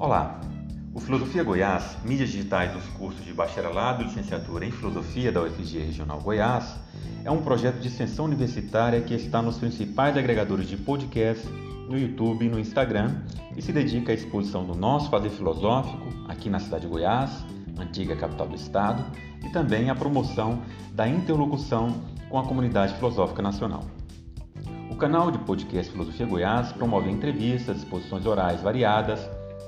Olá! O Filosofia Goiás, mídias digitais dos cursos de bacharelado e licenciatura em Filosofia da UFG Regional Goiás, é um projeto de extensão universitária que está nos principais agregadores de podcast, no YouTube e no Instagram e se dedica à exposição do nosso fazer filosófico aqui na cidade de Goiás, antiga capital do estado, e também à promoção da interlocução com a comunidade filosófica nacional. O canal de podcast Filosofia Goiás promove entrevistas, exposições orais variadas,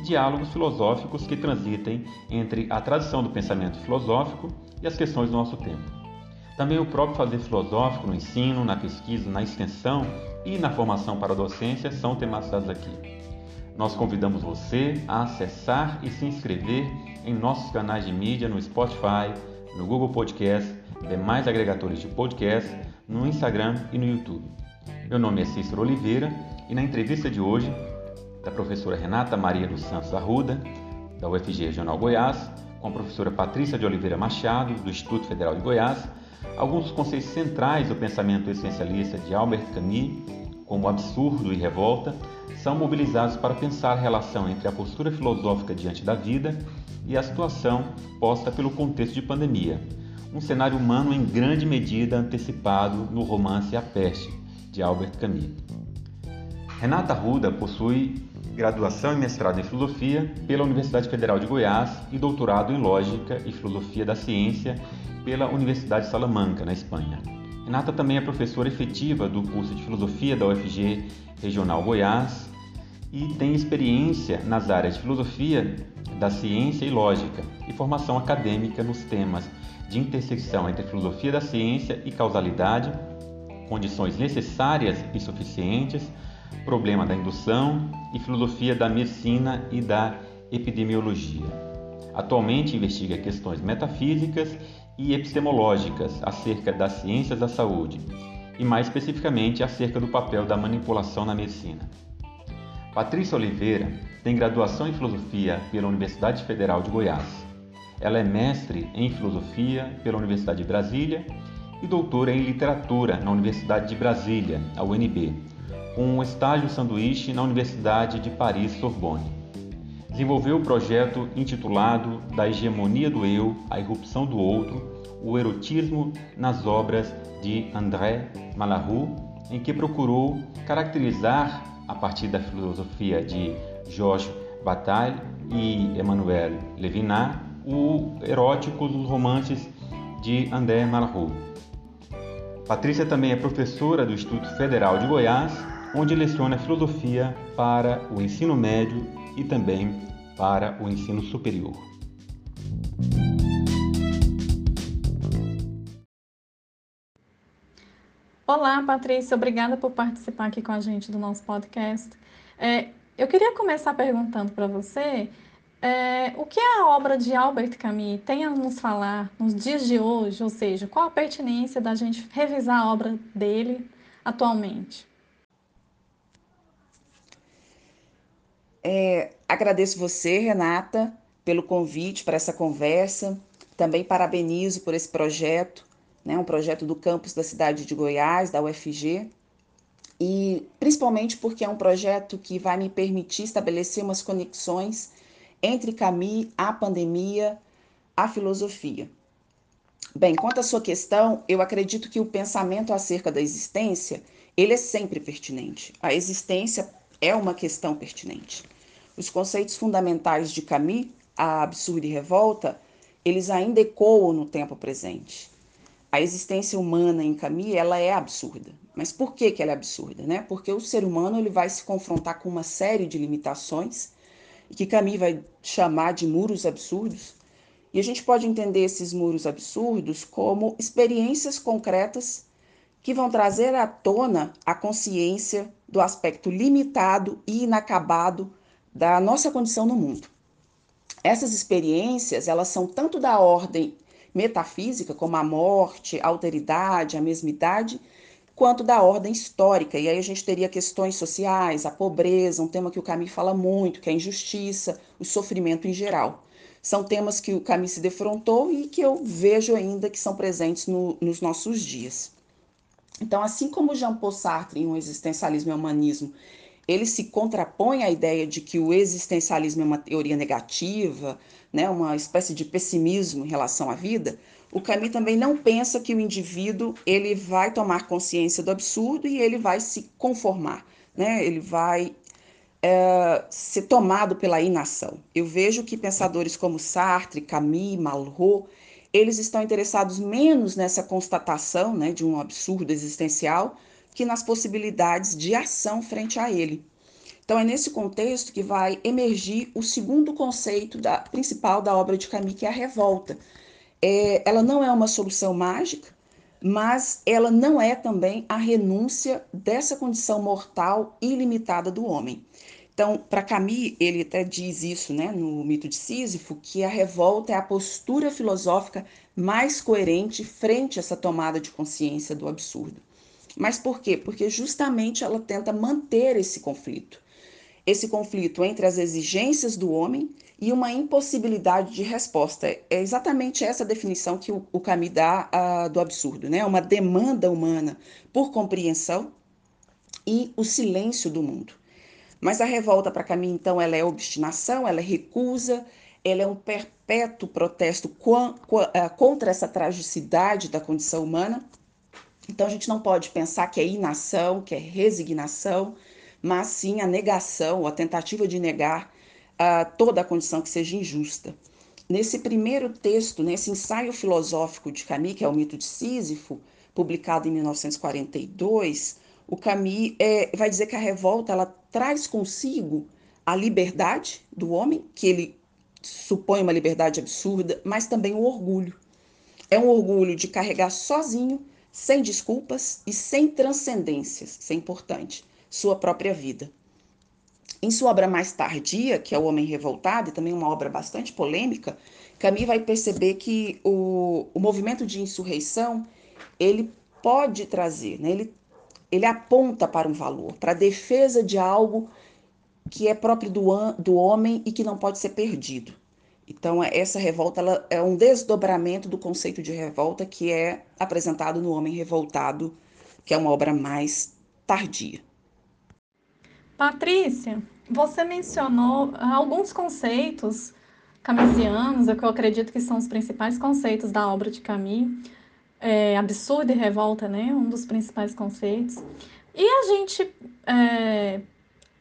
e diálogos filosóficos que transitem entre a tradição do pensamento filosófico e as questões do nosso tempo. Também o próprio fazer filosófico no ensino, na pesquisa, na extensão e na formação para a docência são tematizados aqui. Nós convidamos você a acessar e se inscrever em nossos canais de mídia no Spotify, no Google Podcast, demais agregadores de podcast, no Instagram e no YouTube. Meu nome é Cícero Oliveira e na entrevista de hoje, da professora Renata Maria dos Santos Arruda, da UFG Regional Goiás, com a professora Patrícia de Oliveira Machado, do Instituto Federal de Goiás, alguns conceitos centrais do pensamento essencialista de Albert Camus, como absurdo e revolta, são mobilizados para pensar a relação entre a postura filosófica diante da vida e a situação posta pelo contexto de pandemia, um cenário humano em grande medida antecipado no romance A Peste, de Albert Camus. Renata Ruda possui graduação e mestrado em filosofia pela Universidade Federal de Goiás e doutorado em lógica e filosofia da ciência pela Universidade de Salamanca, na Espanha. Renata também é professora efetiva do curso de filosofia da UFG Regional Goiás e tem experiência nas áreas de filosofia da ciência e lógica e formação acadêmica nos temas de intersecção entre filosofia da ciência e causalidade, condições necessárias e suficientes, problema da indução e filosofia da medicina e da epidemiologia. Atualmente investiga questões metafísicas e epistemológicas acerca das ciências da saúde e, mais especificamente, acerca do papel da manipulação na medicina. Patrícia Oliveira tem graduação em filosofia pela Universidade Federal de Goiás. Ela é mestre em filosofia pela Universidade de Brasília e doutora em literatura na Universidade de Brasília, a UNB, com um estágio sanduíche na Universidade de Paris Sorbonne. Desenvolveu o projeto intitulado Da Hegemonia do Eu, a Irrupção do Outro, o erotismo nas obras de André Malraux, em que procurou caracterizar, a partir da filosofia de Georges Bataille e Emmanuel Levinas, o erótico dos romances de André Malraux. Patrícia também é professora do Instituto Federal de Goiás, onde leciona filosofia para o ensino médio e também para o ensino superior. Olá, Patrícia, obrigada por participar aqui com a gente do nosso podcast. É, eu queria começar perguntando para você é, o que a obra de Albert Camus tem a nos falar nos dias de hoje, ou seja, qual a pertinência da gente revisar a obra dele atualmente? É, agradeço você, Renata, pelo convite para essa conversa. Também parabenizo por esse projeto, né, um projeto do campus da cidade de Goiás, da UFG, e principalmente porque é um projeto que vai me permitir estabelecer umas conexões entre Camus, a pandemia, a filosofia. Bem, quanto à sua questão, eu acredito que o pensamento acerca da existência, ele é sempre pertinente. A existência é uma questão pertinente. Os conceitos fundamentais de Camus, a absurda e revolta, eles ainda ecoam no tempo presente. A existência humana em Camus, ela é absurda. Mas por que, que ela é absurda? Né? Porque o ser humano ele vai se confrontar com uma série de limitações, que Camus vai chamar de muros absurdos, e a gente pode entender esses muros absurdos como experiências concretas que vão trazer à tona a consciência do aspecto limitado e inacabado da nossa condição no mundo. Essas experiências, elas são tanto da ordem metafísica, como a morte, a alteridade, a mesmidade, quanto da ordem histórica. E aí a gente teria questões sociais, a pobreza, um tema que o Camus fala muito, que é a injustiça, o sofrimento em geral. São temas que o Camus se defrontou e que eu vejo ainda que são presentes no, nos nossos dias. Então, assim como Jean-Paul Sartre em um existencialismo e humanismo, ele se contrapõe à ideia de que o existencialismo é uma teoria negativa, né, uma espécie de pessimismo em relação à vida, o Camus também não pensa que o indivíduo ele vai tomar consciência do absurdo e ele vai se conformar, né? ele vai é, ser tomado pela inação. Eu vejo que pensadores como Sartre, Camus, Malraux, eles estão interessados menos nessa constatação né, de um absurdo existencial que nas possibilidades de ação frente a ele. Então é nesse contexto que vai emergir o segundo conceito da, principal da obra de Camus, que é a revolta. É, ela não é uma solução mágica, mas ela não é também a renúncia dessa condição mortal ilimitada do homem. Então, para Camus, ele até diz isso né, no mito de Sísifo, que a revolta é a postura filosófica mais coerente frente a essa tomada de consciência do absurdo. Mas por quê? Porque justamente ela tenta manter esse conflito. Esse conflito entre as exigências do homem e uma impossibilidade de resposta. É exatamente essa definição que o, Camus dá uh, do absurdo, né? Uma demanda humana por compreensão e o silêncio do mundo. Mas a revolta para Camus, então, ela é obstinação, ela é recusa, ela é um perpétuo protesto eh, contra essa tragicidade da condição humana. Então, a gente não pode pensar que é inação, que é resignação, mas sim a negação, a tentativa de negar uh, toda a condição que seja injusta. Nesse primeiro texto, nesse ensaio filosófico de Camus, que é o mito de Sísifo, publicado em 1942, o Camus é, vai dizer que a revolta ela traz consigo a liberdade do homem, que ele supõe uma liberdade absurda, mas também o orgulho. É um orgulho de carregar sozinho, sem desculpas e sem transcendências, isso é importante, sua própria vida. Em sua obra mais tardia, que é O Homem Revoltado, e também uma obra bastante polêmica, Camus vai perceber que o, o movimento de insurreição ele pode trazer, né? ele ele aponta para um valor, para a defesa de algo que é próprio do, do homem e que não pode ser perdido. Então, é, essa revolta ela é um desdobramento do conceito de revolta que é apresentado no Homem Revoltado, que é uma obra mais tardia. Patrícia, você mencionou alguns conceitos camisianos, que eu acredito que são os principais conceitos da obra de Camus, é, absurdo e revolta, né? Um dos principais conceitos. E a gente, é,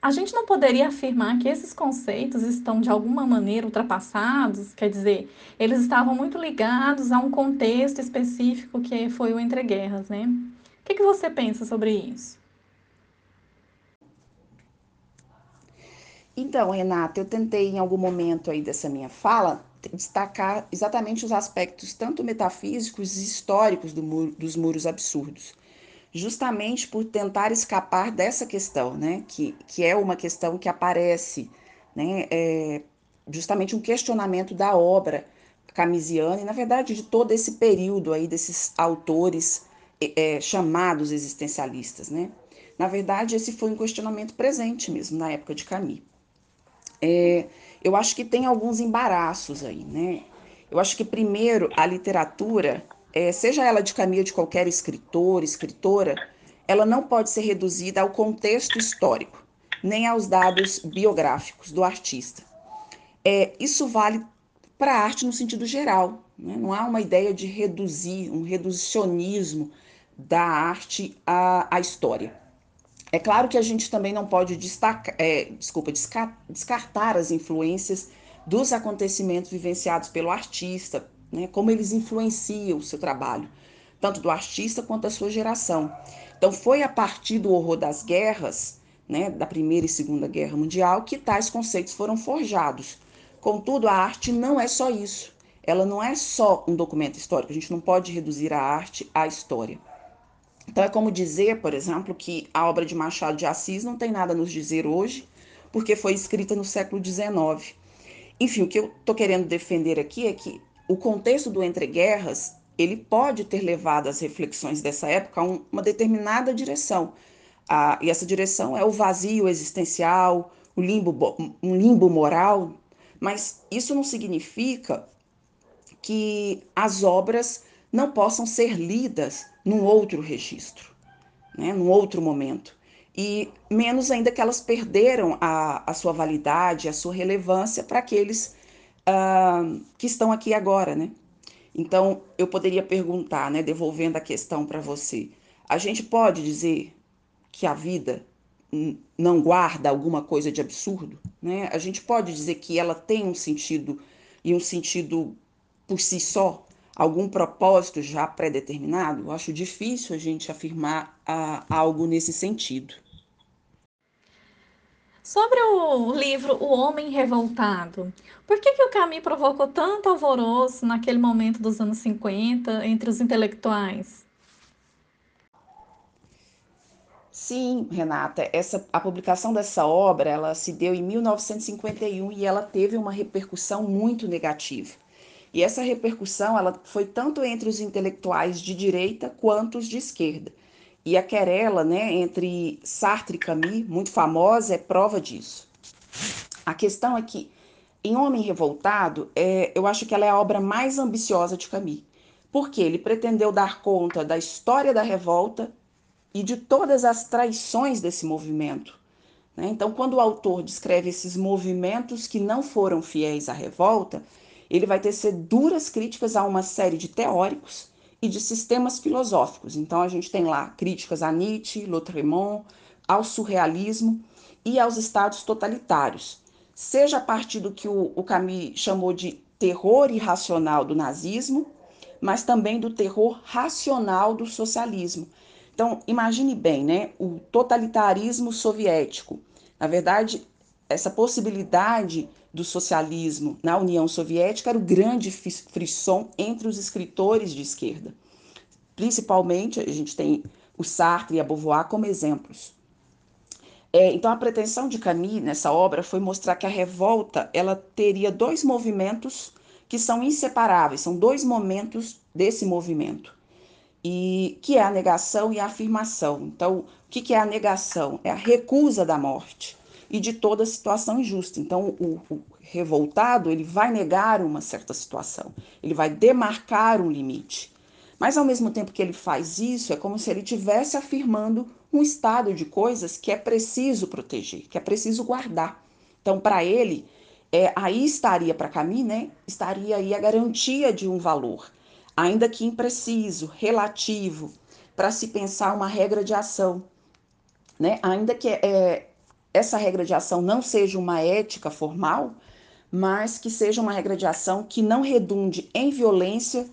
a gente não poderia afirmar que esses conceitos estão de alguma maneira ultrapassados, quer dizer, eles estavam muito ligados a um contexto específico que foi o entreguerras, né? O que, que você pensa sobre isso? Então, Renata, eu tentei em algum momento aí dessa minha fala destacar exatamente os aspectos tanto metafísicos e históricos do dos muros absurdos, justamente por tentar escapar dessa questão, né, que, que é uma questão que aparece, né, é justamente um questionamento da obra camisiana e, na verdade, de todo esse período aí desses autores é, chamados existencialistas, né. Na verdade, esse foi um questionamento presente mesmo na época de Camus. É, eu acho que tem alguns embaraços aí, né? Eu acho que, primeiro, a literatura, é, seja ela de caminho de qualquer escritor, escritora, ela não pode ser reduzida ao contexto histórico, nem aos dados biográficos do artista. É, isso vale para a arte no sentido geral. Né? Não há uma ideia de reduzir, um reducionismo da arte à, à história. É claro que a gente também não pode destacar, é, desculpa, descartar as influências dos acontecimentos vivenciados pelo artista, né, como eles influenciam o seu trabalho, tanto do artista quanto da sua geração. Então, foi a partir do horror das guerras, né, da Primeira e Segunda Guerra Mundial, que tais conceitos foram forjados. Contudo, a arte não é só isso. Ela não é só um documento histórico. A gente não pode reduzir a arte à história. Então, é como dizer, por exemplo, que a obra de Machado de Assis não tem nada a nos dizer hoje, porque foi escrita no século XIX. Enfim, o que eu estou querendo defender aqui é que o contexto do entre guerras ele pode ter levado as reflexões dessa época a um, uma determinada direção. Ah, e essa direção é o vazio existencial, o limbo, um limbo moral, mas isso não significa que as obras não possam ser lidas num outro registro, né, num outro momento. E menos ainda que elas perderam a, a sua validade, a sua relevância para aqueles uh, que estão aqui agora, né? Então, eu poderia perguntar, né, devolvendo a questão para você, a gente pode dizer que a vida não guarda alguma coisa de absurdo, né? A gente pode dizer que ela tem um sentido e um sentido por si só, algum propósito já pré-determinado? Eu acho difícil a gente afirmar ah, algo nesse sentido. Sobre o livro O Homem Revoltado, por que, que o Camus provocou tanto alvoroço naquele momento dos anos 50 entre os intelectuais? Sim, Renata, essa, a publicação dessa obra ela se deu em 1951 e ela teve uma repercussão muito negativa. E essa repercussão ela foi tanto entre os intelectuais de direita quanto os de esquerda. E a querela né, entre Sartre e Camus, muito famosa, é prova disso. A questão é que, em Homem Revoltado, é, eu acho que ela é a obra mais ambiciosa de Camus, porque ele pretendeu dar conta da história da revolta e de todas as traições desse movimento. Né? Então, quando o autor descreve esses movimentos que não foram fiéis à revolta, ele vai tecer duras críticas a uma série de teóricos e de sistemas filosóficos. Então, a gente tem lá críticas a Nietzsche, Lautréamont, ao surrealismo e aos estados totalitários, seja a partir do que o, o Camus chamou de terror irracional do nazismo, mas também do terror racional do socialismo. Então, imagine bem, né? O totalitarismo soviético. Na verdade, essa possibilidade do socialismo na União Soviética era o grande frisson entre os escritores de esquerda. Principalmente, a gente tem o Sartre e a Beauvoir como exemplos. É, então, a pretensão de Camus nessa obra foi mostrar que a revolta ela teria dois movimentos que são inseparáveis, são dois momentos desse movimento e que é a negação e a afirmação. Então, o que, que é a negação? É a recusa da morte e de toda situação injusta. Então, o, o revoltado ele vai negar uma certa situação, ele vai demarcar um limite. Mas ao mesmo tempo que ele faz isso, é como se ele estivesse afirmando um estado de coisas que é preciso proteger, que é preciso guardar. Então, para ele, é, aí estaria para Camille, né? Estaria aí a garantia de um valor ainda que impreciso, relativo, para se pensar uma regra de ação. Né? Ainda que é, essa regra de ação não seja uma ética formal, mas que seja uma regra de ação que não redunde em violência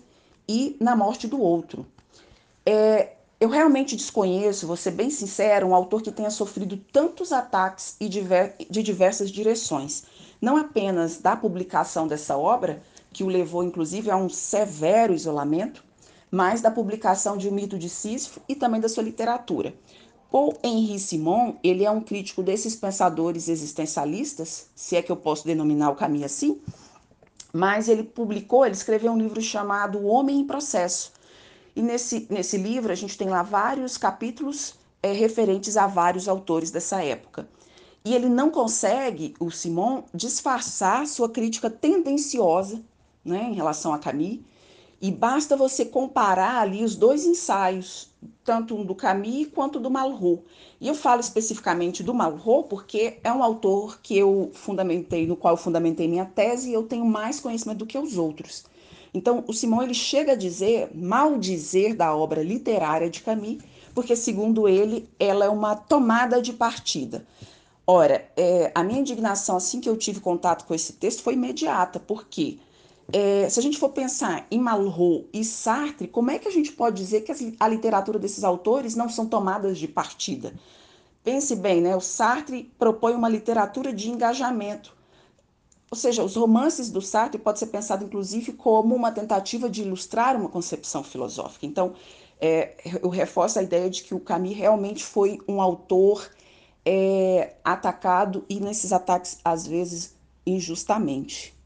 e na morte do outro. É, eu realmente desconheço, vou ser bem sincero, um autor que tenha sofrido tantos ataques e de diversas direções, não apenas da publicação dessa obra, que o levou inclusive a um severo isolamento, mas da publicação de O Mito de Sísifo e também da sua literatura. Paul Henri Simon, ele é um crítico desses pensadores existencialistas, se é que eu posso denominar o caminho assim, mas ele publicou, ele escreveu um livro chamado O Homem em Processo. E nesse, nesse livro a gente tem lá vários capítulos é, referentes a vários autores dessa época. E ele não consegue, o Simon, disfarçar sua crítica tendenciosa né, em relação a Camille, e basta você comparar ali os dois ensaios, tanto um do Camille quanto do Malraux. E eu falo especificamente do Malraux porque é um autor que eu fundamentei, no qual eu fundamentei minha tese e eu tenho mais conhecimento do que os outros. Então, o Simão ele chega a dizer, mal dizer da obra literária de Camille, porque segundo ele, ela é uma tomada de partida. Ora, é, a minha indignação assim que eu tive contato com esse texto foi imediata, porque é, se a gente for pensar em Malraux e Sartre, como é que a gente pode dizer que a literatura desses autores não são tomadas de partida? Pense bem, né? O Sartre propõe uma literatura de engajamento. Ou seja, os romances do Sartre pode ser pensado inclusive como uma tentativa de ilustrar uma concepção filosófica. Então, é, eu reforço a ideia de que o Camus realmente foi um autor é, atacado e nesses ataques às vezes injustamente.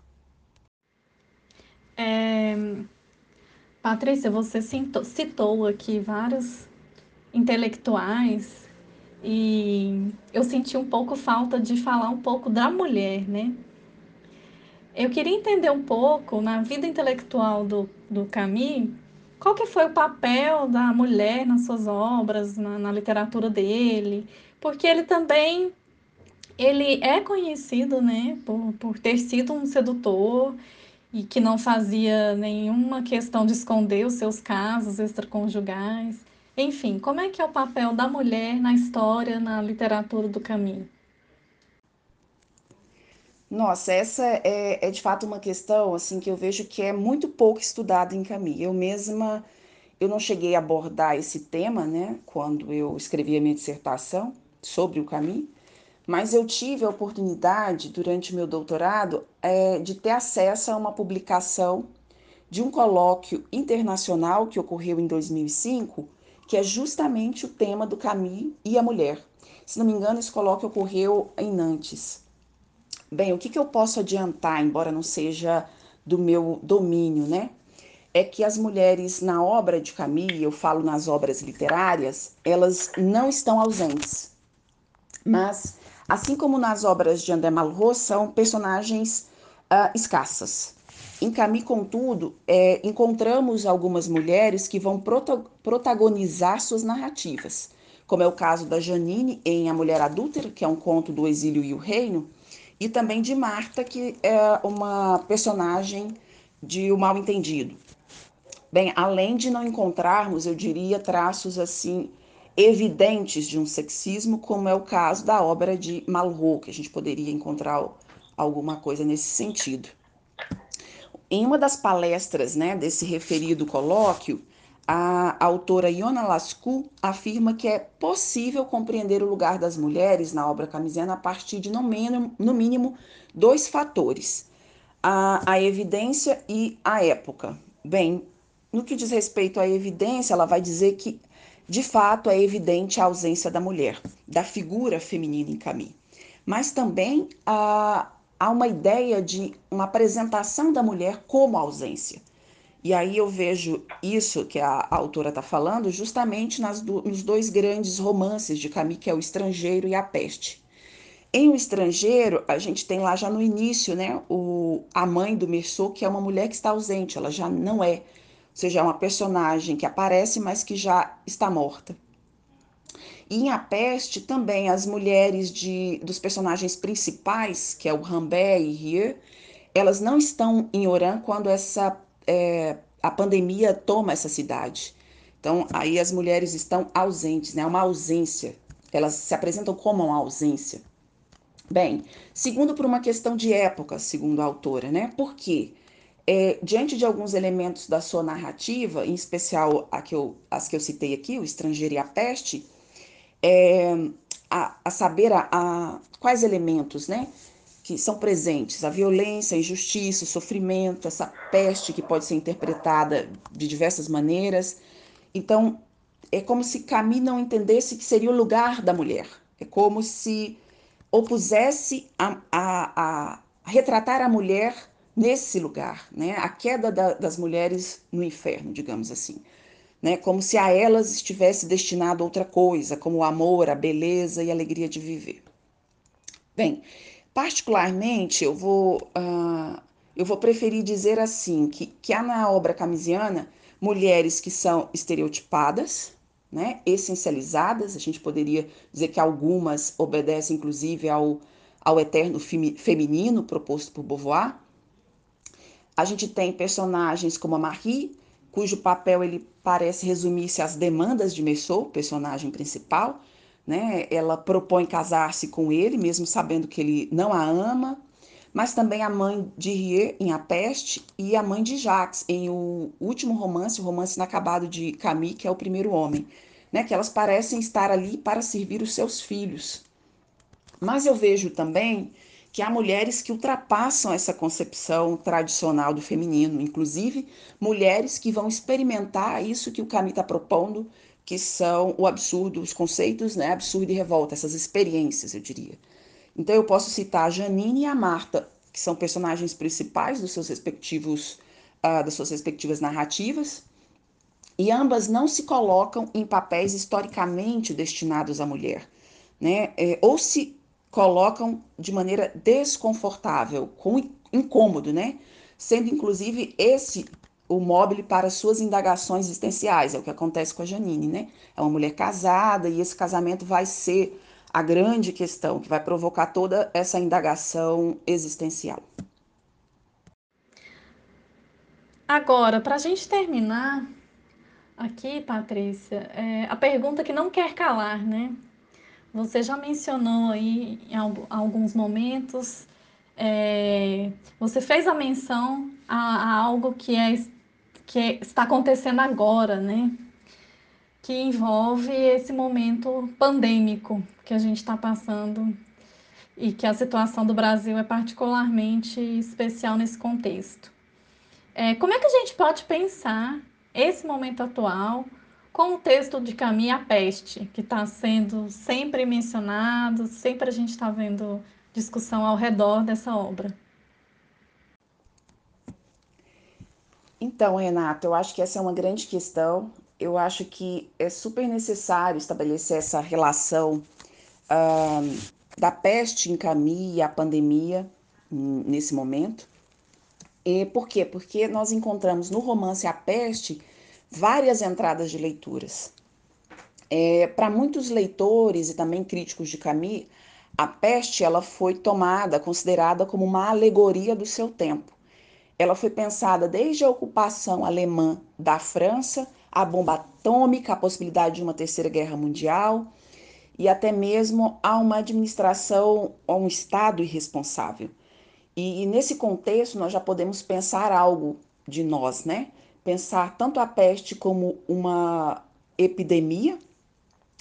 É... Patrícia, você citou aqui vários intelectuais e eu senti um pouco falta de falar um pouco da mulher, né? Eu queria entender um pouco na vida intelectual do, do qual que foi o papel da mulher nas suas obras, na, na literatura dele, porque ele também ele é conhecido, né, por, por ter sido um sedutor e que não fazia nenhuma questão de esconder os seus casos extraconjugais. Enfim, como é que é o papel da mulher na história, na literatura do caminho? Nossa, essa é, é, de fato uma questão assim que eu vejo que é muito pouco estudada em Camus. Eu mesma eu não cheguei a abordar esse tema, né, quando eu escrevi a minha dissertação sobre o Camus, mas eu tive a oportunidade durante o meu doutorado é, de ter acesso a uma publicação de um colóquio internacional que ocorreu em 2005 que é justamente o tema do Camus e a mulher. Se não me engano, esse colóquio ocorreu em Nantes. Bem, o que, que eu posso adiantar, embora não seja do meu domínio, né? É que as mulheres na obra de Camus, eu falo nas obras literárias, elas não estão ausentes. Mas, assim como nas obras de André Malraux, são personagens uh, escassas. Em Camus, contudo, é, encontramos algumas mulheres que vão prota protagonizar suas narrativas, como é o caso da Janine em A Mulher Adúltera, que é um conto do exílio e o reino, e também de Marta, que é uma personagem de O Mal Entendido. Bem, além de não encontrarmos, eu diria, traços assim evidentes de um sexismo, como é o caso da obra de Malraux, que a gente poderia encontrar alguma coisa nesse sentido. Em uma das palestras né, desse referido colóquio, a autora Iona Lascu afirma que é possível compreender o lugar das mulheres na obra camisiana a partir de, no mínimo, no mínimo dois fatores: a, a evidência e a época. Bem, no que diz respeito à evidência, ela vai dizer que, de fato, é evidente a ausência da mulher, da figura feminina em Camille. Mas também a, há uma ideia de uma apresentação da mulher como ausência. E aí eu vejo isso que a, a autora está falando justamente nas do, nos dois grandes romances de Camus, que é O Estrangeiro e A Peste. Em O Estrangeiro, a gente tem lá já no início, né, o, a mãe do Merceau, que é uma mulher que está ausente, ela já não é, seja, é uma personagem que aparece, mas que já está morta. E em A Peste também as mulheres de, dos personagens principais, que é o Rambé e Rie, elas não estão em Oran quando essa é, a pandemia toma essa cidade. Então aí as mulheres estão ausentes, né? Uma ausência. Elas se apresentam como uma ausência. Bem, segundo por uma questão de época, segundo a autora, né? Por quê? É, diante de alguns elementos da sua narrativa, em especial a que eu, as que eu citei aqui, o estrangeiro e a peste, é, a, a, saber a, a, quais elementos né, que são presentes, a violência, a injustiça, o sofrimento, essa peste que pode ser interpretada de diversas maneiras. Então, é como se Camille não entendesse que seria o lugar da mulher. É como se opusesse a, a, a retratar a mulher nesse lugar, né? A queda da, das mulheres no inferno, digamos assim né? Como se a elas estivesse destinado outra coisa, como o amor, a beleza e a alegria de viver. Bem, particularmente eu vou uh, eu vou preferir dizer assim que, que há na obra camisiana mulheres que são estereotipadas, né, essencializadas, a gente poderia dizer que algumas obedecem inclusive ao, ao eterno feminino proposto por Beauvoir. A gente tem personagens como a Marie, cujo papel ele parece resumir-se às demandas de Messou, personagem principal. Né? Ela propõe casar-se com ele, mesmo sabendo que ele não a ama, mas também a mãe de Rie em A Peste e a mãe de Jacques em o último romance, o romance inacabado de Camille, que é o primeiro homem, né? que elas parecem estar ali para servir os seus filhos. Mas eu vejo também que há mulheres que ultrapassam essa concepção tradicional do feminino, inclusive mulheres que vão experimentar isso que o Camus está propondo, que são o absurdo, os conceitos, né, absurdo e revolta, essas experiências, eu diria. Então eu posso citar a Janine e a Marta, que são personagens principais dos seus respectivos uh, das suas respectivas narrativas, e ambas não se colocam em papéis historicamente destinados à mulher, né? É, ou se colocam de maneira desconfortável, com incômodo, né? Sendo inclusive esse o móvel para suas indagações existenciais, é o que acontece com a Janine, né? É uma mulher casada e esse casamento vai ser a grande questão que vai provocar toda essa indagação existencial. Agora, para a gente terminar aqui, Patrícia, é, a pergunta que não quer calar, né? Você já mencionou aí em alguns momentos, é, você fez a menção a, a algo que, é, que é, está acontecendo agora, né? Que envolve esse momento pandêmico que a gente está passando e que a situação do Brasil é particularmente especial nesse contexto. É, como é que a gente pode pensar esse momento atual com o texto de Camille A Peste, que está sendo sempre mencionado, sempre a gente está vendo discussão ao redor dessa obra? Então, Renato, eu acho que essa é uma grande questão. Eu acho que é super necessário estabelecer essa relação da peste em Camille e a pandemia nesse momento. E por quê? Porque nós encontramos no romance A Peste várias entradas de leituras. É, Para muitos leitores e também críticos de Camus, a peste ela foi tomada, considerada como uma alegoria do seu tempo. Ela foi pensada desde a ocupação alemã da França, a bomba atômica, a possibilidade de uma terceira guerra mundial e até mesmo a uma administração, a um Estado irresponsável. E, e nesse contexto, nós já podemos pensar algo de nós, né? Pensar tanto a peste como uma epidemia,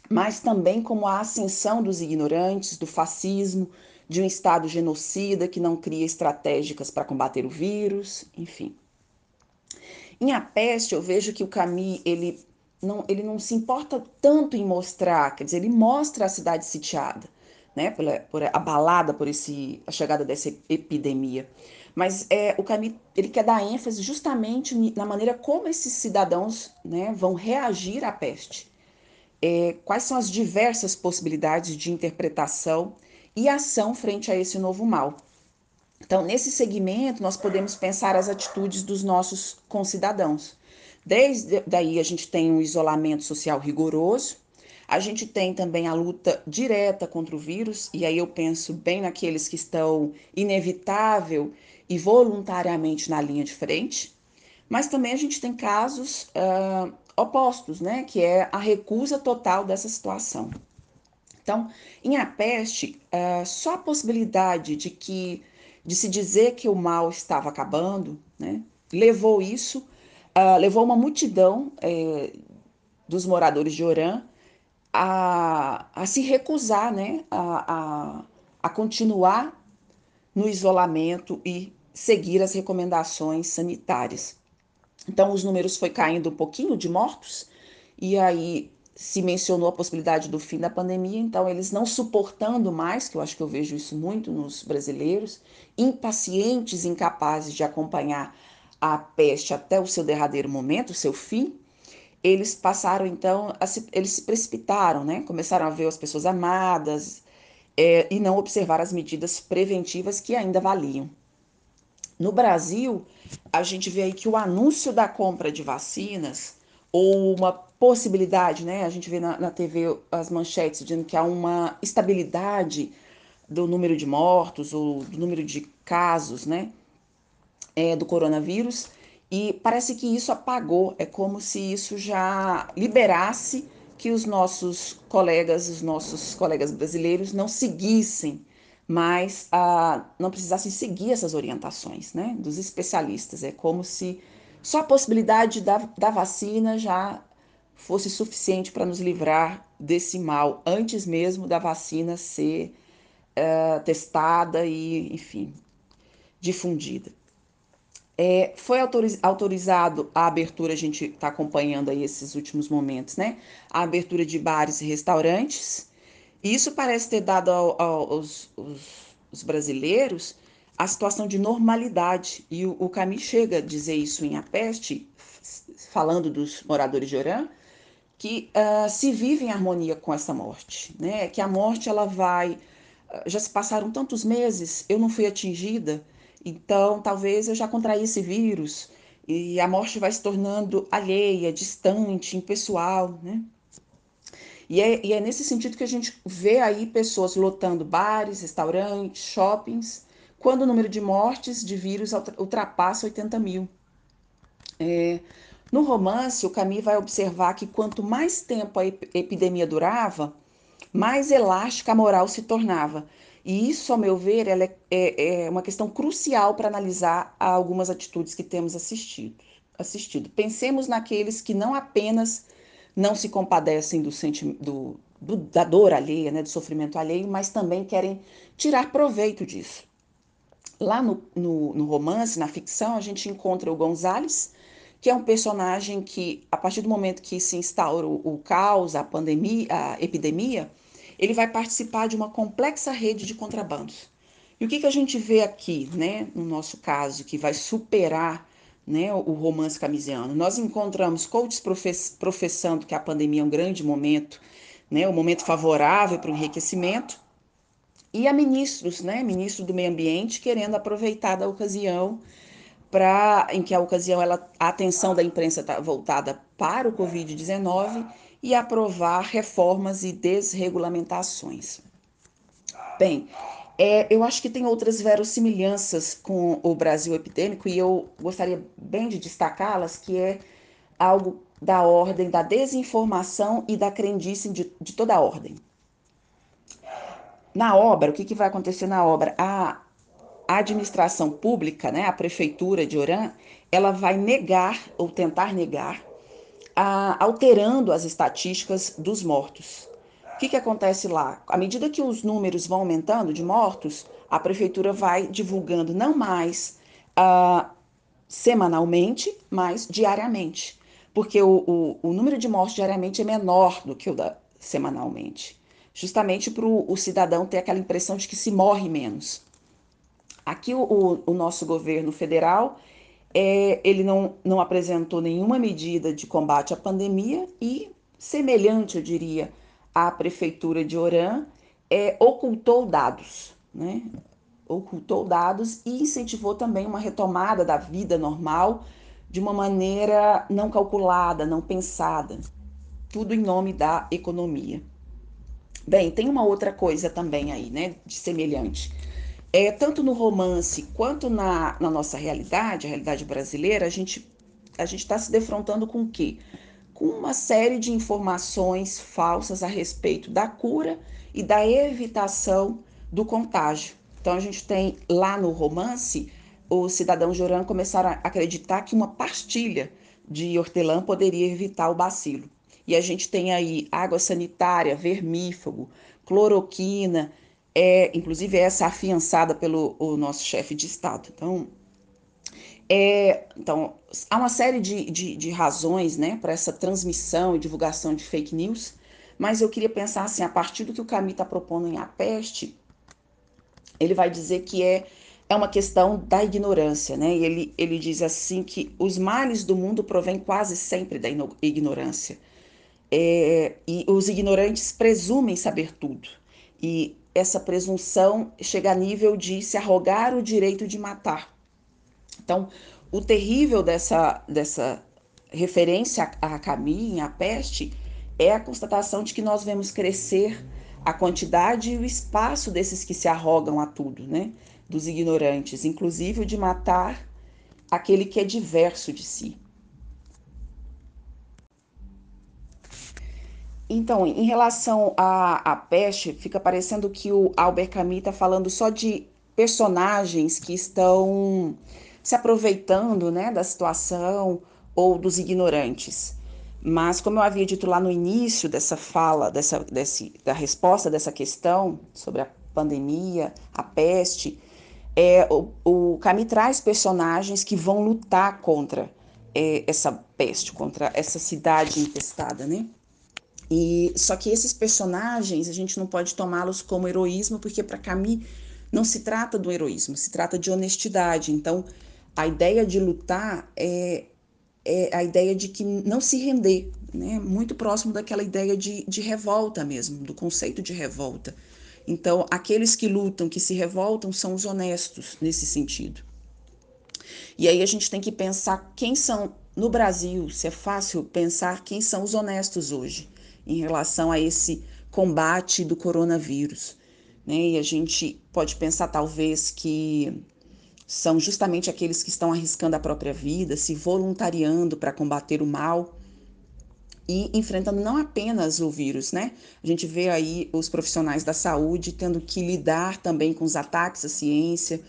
mas também como a ascensão dos ignorantes, do fascismo, de um Estado genocida que não cria estratégicas para combater o vírus, enfim. Em A Peste, eu vejo que o Camus, ele não, ele não se importa tanto em mostrar, quer dizer, ele mostra a cidade sitiada, né, por, abalada por esse, a chegada dessa epidemia. Mas é, o Camus ele quer dar ênfase justamente na maneira como esses cidadãos né, vão reagir à peste. É, quais são as diversas possibilidades de interpretação e ação frente a esse novo mal. Então, nesse segmento, nós podemos pensar as atitudes dos nossos concidadãos. Desde daí, a gente tem um isolamento social rigoroso, a gente tem também a luta direta contra o vírus, e aí eu penso bem naqueles que estão inevitável e voluntariamente na linha de frente, mas também a gente tem casos uh, opostos, né, que é a recusa total dessa situação. Então, em A Peste, uh, só a possibilidade de que de se dizer que o mal estava acabando, né, levou isso, uh, levou uma multidão eh, dos moradores de Orã a, a se recusar né, a, a, a continuar no isolamento e seguir as recomendações sanitárias. Então, os números foi caindo um pouquinho de mortos, e aí se mencionou a possibilidade do fim da pandemia, então eles não suportando mais, que eu acho que eu vejo isso muito nos brasileiros, impacientes, incapazes de acompanhar a peste até o seu derradeiro momento, o seu fim, eles passaram então, se, eles se precipitaram, né? Começaram a ver as pessoas amadas é, e não observar as medidas preventivas que ainda valiam. No Brasil, a gente vê aí que o anúncio da compra de vacinas ou uma possibilidade, né? A gente vê na, na TV as manchetes dizendo que há uma estabilidade do número de mortos ou do número de casos, né? É, do coronavírus e parece que isso apagou, é como se isso já liberasse que os nossos colegas, os nossos colegas brasileiros não seguissem mais, a, não precisassem seguir essas orientações né, dos especialistas. É como se só a possibilidade da, da vacina já fosse suficiente para nos livrar desse mal, antes mesmo da vacina ser uh, testada e, enfim, difundida. É, foi autorizado a abertura, a gente está acompanhando aí esses últimos momentos, né? A abertura de bares e restaurantes. Isso parece ter dado ao, ao, aos, brasileiros a situação de normalidade. E o, o chega a dizer isso em A Peste, falando dos moradores de Orã, que uh, se vive em harmonia com essa morte, né? Que a morte ela vai, uh, já se passaram tantos meses, eu não fui atingida, então talvez eu já contraí esse vírus e a morte vai se tornando alheia, distante, impessoal, né? E é, e é nesse sentido que a gente vê aí pessoas lotando bares, restaurantes, shoppings, quando o número de mortes de vírus ultrapassa 80 mil. É, no romance, o Camille vai observar que quanto mais tempo a epidemia durava, mais elástica a moral se tornava. E isso, ao meu ver, é, é, é uma questão crucial para analisar algumas atitudes que temos assistido, assistido. Pensemos naqueles que não apenas não se compadecem do, do, do, da dor alheia, né, do sofrimento alheio, mas também querem tirar proveito disso. Lá no, no, no romance, na ficção, a gente encontra o Gonzales, que é um personagem que, a partir do momento que se instaura o, o caos, a pandemia, a epidemia, ele vai participar de uma complexa rede de contrabandos. E o que, que a gente vê aqui, né, no nosso caso, que vai superar né, o romance camisiano. Nós encontramos coaches professando que a pandemia é um grande momento, né, um momento favorável para o enriquecimento, e a ministros, né, ministro do Meio Ambiente, querendo aproveitar da ocasião para em que a ocasião ela, a atenção da imprensa está voltada para o Covid-19 e aprovar reformas e desregulamentações. Bem, é, eu acho que tem outras verossimilhanças com o Brasil epidêmico e eu gostaria bem de destacá-las, que é algo da ordem da desinformação e da crendice de, de toda a ordem. Na obra, o que, que vai acontecer na obra? A, administração pública, né, a prefeitura de Orã, ela vai negar ou tentar negar, a, alterando as estatísticas dos mortos que, que acontece lá? À medida que os números vão aumentando de mortos, a prefeitura vai divulgando não mais uh, semanalmente, mas diariamente. Porque o, o, o, número de mortes diariamente é menor do que o da semanalmente. Justamente para o cidadão ter aquela impressão de que se morre menos. Aqui o, o nosso governo federal é, ele não, não apresentou nenhuma medida de combate à pandemia e, semelhante, eu diria, a prefeitura de Orã é, ocultou dados, né? Ocultou dados e incentivou também uma retomada da vida normal de uma maneira não calculada, não pensada, tudo em nome da economia. Bem, tem uma outra coisa também aí, né, de semelhante. É, tanto no romance quanto na, na nossa realidade, a realidade brasileira, a gente a gente está se defrontando com o quê? Com uma série de informações falsas a respeito da cura e da evitação do contágio. Então, a gente tem lá no romance, os cidadãos de Orã começaram a acreditar que uma pastilha de hortelã poderia evitar o bacilo. E a gente tem aí água sanitária, vermífugo, cloroquina, é, inclusive essa afiançada pelo nosso chefe de Estado. Então, é, então, há uma série de, de, de razões né, para essa transmissão e divulgação de fake news, mas eu queria pensar assim, a partir do que o Camus está propondo em A Peste, ele vai dizer que é, é uma questão da ignorância, né? E ele, ele diz assim que os males do mundo provêm quase sempre da ignorância. É, e os ignorantes presumem saber tudo. E essa presunção chega a nível de se arrogar o direito de matar. Então, o terrível dessa, dessa referência a Camille, a peste, é a constatação de que nós vemos crescer a quantidade e o espaço desses que se arrogam a tudo, né? Dos ignorantes, inclusive o de matar aquele que é diverso de si. Então, em relação à, à peste, fica parecendo que o Albert Camus está falando só de personagens que estão se aproveitando né, da situação ou dos ignorantes. Mas, como eu havia dito lá no início dessa fala, dessa, desse, da resposta dessa questão sobre a pandemia, a peste, é, o, o traz personagens que vão lutar contra é, essa peste, contra essa cidade infestada, né? E só que esses personagens a gente não pode tomá-los como heroísmo, porque para Camus não se trata do heroísmo, se trata de honestidade. Então, a ideia de lutar é, é a ideia de que não se render, né? muito próximo daquela ideia de, de revolta mesmo, do conceito de revolta. Então, aqueles que lutam, que se revoltam, são os honestos nesse sentido. E aí a gente tem que pensar quem são, no Brasil, se é fácil pensar quem são os honestos hoje em relação a esse combate do coronavírus. Né? E a gente pode pensar, talvez, que são justamente aqueles que estão arriscando a própria vida, se voluntariando para combater o mal e enfrentando não apenas o vírus, né? A gente vê aí os profissionais da saúde tendo que lidar também com os ataques à ciência,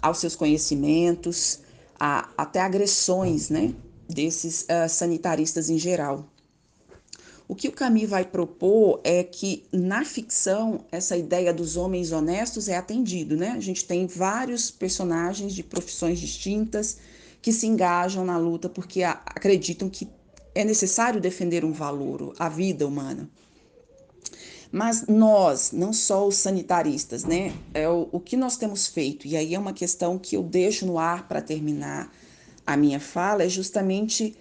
aos seus conhecimentos, a, até agressões, né? Desses uh, sanitaristas em geral. O que o Camus vai propor é que na ficção essa ideia dos homens honestos é atendido, né? A gente tem vários personagens de profissões distintas que se engajam na luta porque acreditam que é necessário defender um valor, a vida humana. Mas nós, não só os sanitaristas, né? É o, o que nós temos feito, e aí é uma questão que eu deixo no ar para terminar a minha fala, é justamente: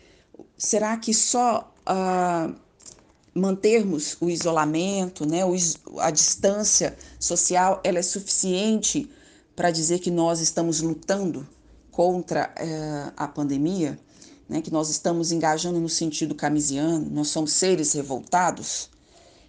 será que só uh, mantermos o isolamento, né, a distância social, ela é suficiente para dizer que nós estamos lutando contra uh, a pandemia? né, que nós estamos engajando no sentido camisiano, nós somos seres revoltados,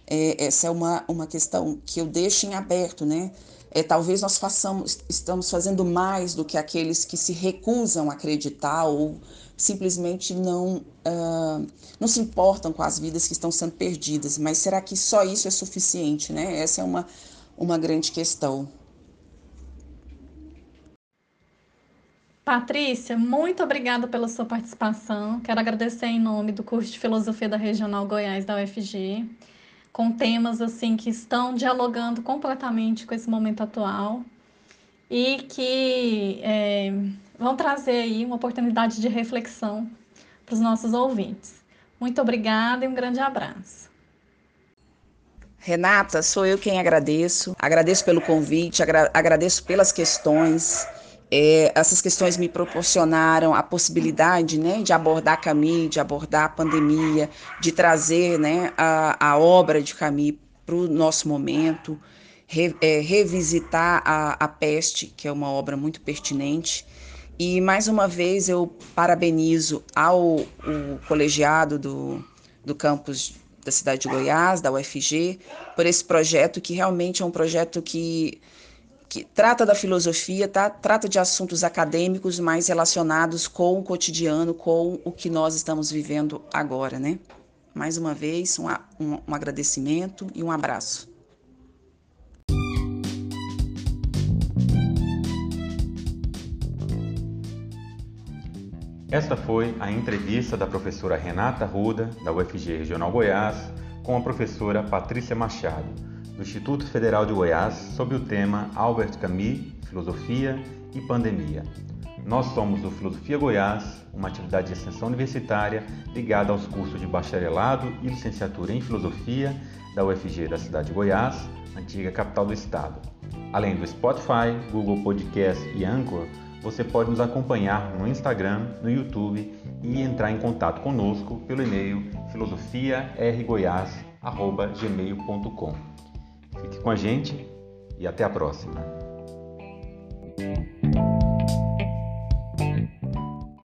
é, essa é uma, uma questão que eu deixo em aberto, né? É, talvez nós façamos, estamos fazendo mais do que aqueles que se recusam a acreditar ou simplesmente não, uh, não se importam com as vidas que estão sendo perdidas. Mas será que só isso é suficiente, né? Essa é uma, uma grande questão. Patrícia, muito obrigada pela sua participação. Quero agradecer em nome do curso de Filosofia da Regional Goiás da UFG, com temas assim que estão dialogando completamente com esse momento atual e que é, vão trazer aí uma oportunidade de reflexão para os nossos ouvintes. Muito obrigada e um grande abraço. Renata, sou eu quem agradeço. Agradeço pelo convite, agra agradeço pelas questões. É, essas questões me proporcionaram a possibilidade né, de abordar Camille, de abordar a pandemia, de trazer né, a, a obra de Camille para o nosso momento, re, é, revisitar a, a Peste, que é uma obra muito pertinente. E mais uma vez eu parabenizo ao colegiado do, do campus da cidade de Goiás, da UFG, por esse projeto que realmente é um projeto que que trata da filosofia, tá? trata de assuntos acadêmicos mais relacionados com o cotidiano, com o que nós estamos vivendo agora, né? Mais uma vez, um, um, um agradecimento e um abraço. Esta foi a entrevista da professora Renata Ruda, da UFG Regional Goiás, com a professora Patrícia Machado do Instituto Federal de Goiás sobre o tema Albert Camus, Filosofia e Pandemia. Nós somos do Filosofia Goiás, uma atividade de extensão universitária ligada aos cursos de bacharelado e licenciatura em Filosofia da UFG da cidade de Goiás, antiga capital do estado. Além do Spotify, Google Podcast e Anchor, você pode nos acompanhar no Instagram, no YouTube e entrar em contato conosco pelo e-mail filosofiargoiás.gmail.com. Fique com a gente e até a próxima.